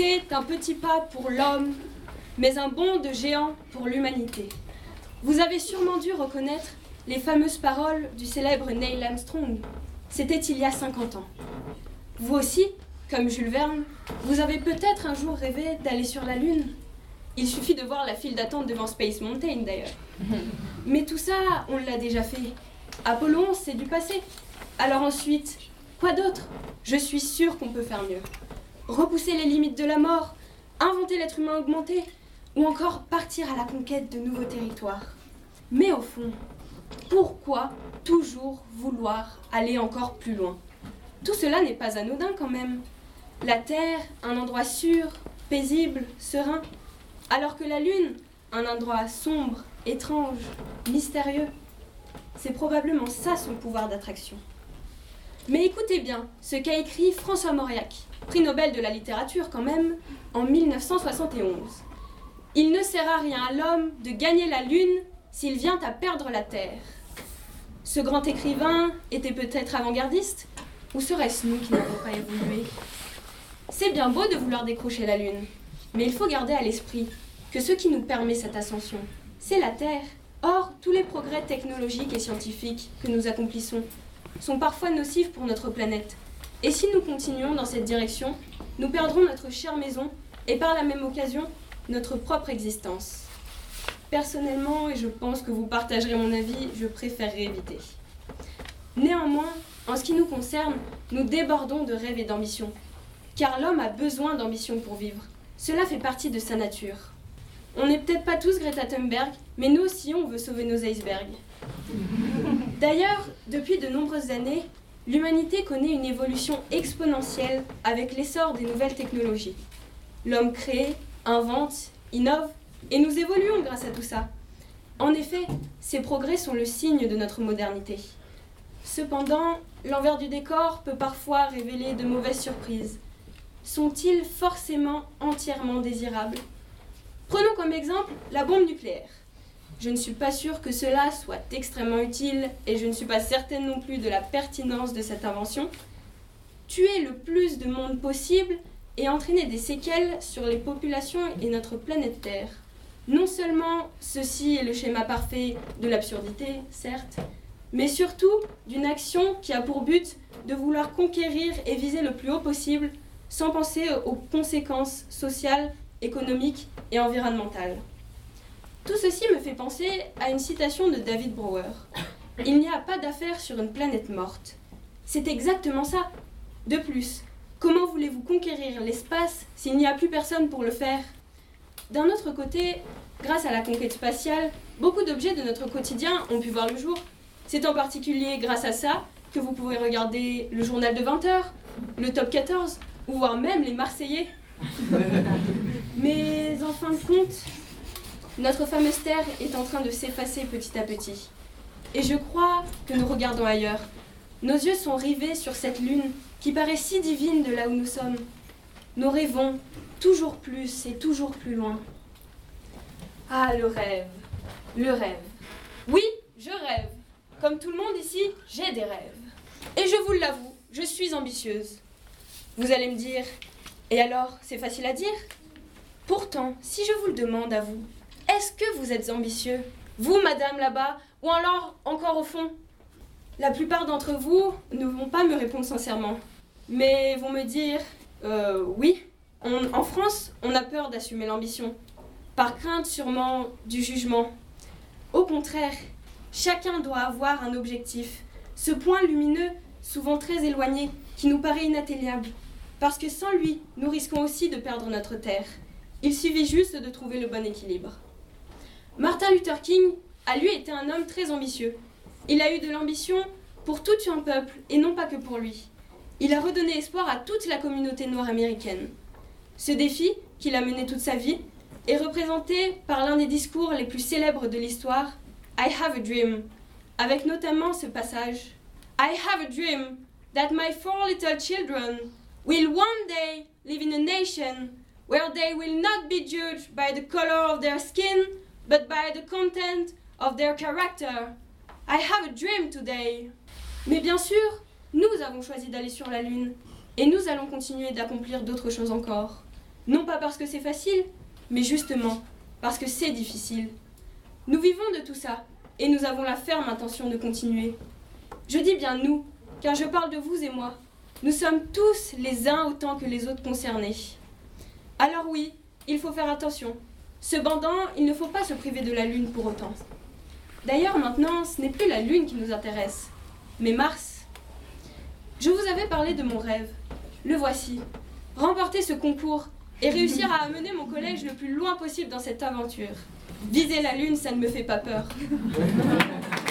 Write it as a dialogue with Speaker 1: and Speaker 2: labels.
Speaker 1: C'est un petit pas pour l'homme, mais un bond de géant pour l'humanité. Vous avez sûrement dû reconnaître les fameuses paroles du célèbre Neil Armstrong. C'était il y a 50 ans. Vous aussi, comme Jules Verne, vous avez peut-être un jour rêvé d'aller sur la Lune. Il suffit de voir la file d'attente devant Space Mountain d'ailleurs. Mais tout ça, on l'a déjà fait. Apollo c'est du passé. Alors ensuite, quoi d'autre? Je suis sûre qu'on peut faire mieux. Repousser les limites de la mort, inventer l'être humain augmenté, ou encore partir à la conquête de nouveaux territoires. Mais au fond, pourquoi toujours vouloir aller encore plus loin? Tout cela n'est pas anodin quand même. La Terre, un endroit sûr, paisible, serein, alors que la Lune, un endroit sombre, étrange, mystérieux. C'est probablement ça son pouvoir d'attraction. Mais écoutez bien ce qu'a écrit François Mauriac, prix Nobel de la littérature quand même, en 1971. Il ne sert à rien à l'homme de gagner la Lune s'il vient à perdre la Terre. Ce grand écrivain était peut-être avant-gardiste Ou serait-ce nous qui n'avons pas évolué? C'est bien beau de vouloir décrocher la Lune, mais il faut garder à l'esprit que ce qui nous permet cette ascension, c'est la Terre. Or, tous les progrès technologiques et scientifiques que nous accomplissons sont parfois nocifs pour notre planète. Et si nous continuons dans cette direction, nous perdrons notre chère maison et par la même occasion notre propre existence. Personnellement, et je pense que vous partagerez mon avis, je préférerais éviter. Néanmoins, en ce qui nous concerne, nous débordons de rêves et d'ambition. Car l'homme a besoin d'ambition pour vivre. Cela fait partie de sa nature. On n'est peut-être pas tous Greta Thunberg, mais nous aussi on veut sauver nos icebergs. D'ailleurs, depuis de nombreuses années, l'humanité connaît une évolution exponentielle avec l'essor des nouvelles technologies. L'homme crée, invente, innove, et nous évoluons grâce à tout ça. En effet, ces progrès sont le signe de notre modernité. Cependant, l'envers du décor peut parfois révéler de mauvaises surprises. Sont-ils forcément entièrement désirables? Prenons comme exemple la bombe nucléaire. Je ne suis pas sûre que cela soit extrêmement utile et je ne suis pas certaine non plus de la pertinence de cette invention. Tuer le plus de monde possible et entraîner des séquelles sur les populations et notre planète Terre. Non seulement ceci est le schéma parfait de l'absurdité, certes, mais surtout d'une action qui a pour but de vouloir conquérir et viser le plus haut possible sans penser aux conséquences sociales, économiques et environnementales. Tout ceci me fait penser à une citation de David Brower. Il n'y a pas d'affaire sur une planète morte. C'est exactement ça. De plus, comment voulez-vous conquérir l'espace s'il n'y a plus personne pour le faire? D'un autre côté, grâce à la conquête spatiale, beaucoup d'objets de notre quotidien ont pu voir le jour. C'est en particulier grâce à ça que vous pouvez regarder le journal de 20 heures, le top 14, ou voir même les Marseillais. Mais en fin de compte, notre fameuse Terre est en train de s'effacer petit à petit. Et je crois que nous regardons ailleurs. Nos yeux sont rivés sur cette lune qui paraît si divine de là où nous sommes. Nous rêvons toujours plus et toujours plus loin. Ah, le rêve, le rêve. Oui, je rêve. Comme tout le monde ici, j'ai des rêves. Et je vous l'avoue, je suis ambitieuse. Vous allez me dire, et alors, c'est facile à dire? Pourtant, si je vous le demande à vous, est-ce que vous êtes ambitieux Vous, madame, là-bas, ou alors encore au fond? La plupart d'entre vous ne vont pas me répondre sincèrement, mais vont me dire euh, oui. en France, on a peur d'assumer l'ambition, par crainte sûrement du jugement. Au contraire, chacun doit avoir un objectif, ce point lumineux, souvent très éloigné, qui nous paraît inatteignable. Parce que sans lui, nous risquons aussi de perdre notre terre. Il suffit juste de trouver le bon équilibre. Martin Luther King a lui été un homme très ambitieux. Il a eu de l'ambition pour tout un peuple et non pas que pour lui. Il a redonné espoir à toute la communauté noire américaine. Ce défi, qu'il a mené toute sa vie, est représenté par l'un des discours les plus célèbres de l'histoire, I Have a Dream, avec notamment ce passage I have a dream that my four little children will one day live in a nation where they will not be judged by the color of their skin, but by the content of their character. I have a dream today. Mais bien sûr, nous avons choisi d'aller sur la Lune, et nous allons continuer d'accomplir d'autres choses encore. Non pas parce que c'est facile, mais justement parce que c'est difficile. Nous vivons de tout ça, et nous avons la ferme intention de continuer. Je dis bien nous, car je parle de vous et moi. Nous sommes tous les uns autant que les autres concernés. Alors oui, il faut faire attention. Cependant, il ne faut pas se priver de la Lune pour autant. D'ailleurs, maintenant, ce n'est plus la Lune qui nous intéresse, mais Mars. Je vous avais parlé de mon rêve. Le voici. Remporter ce concours et réussir à amener mon collège le plus loin possible dans cette aventure. Viser la Lune, ça ne me fait pas peur.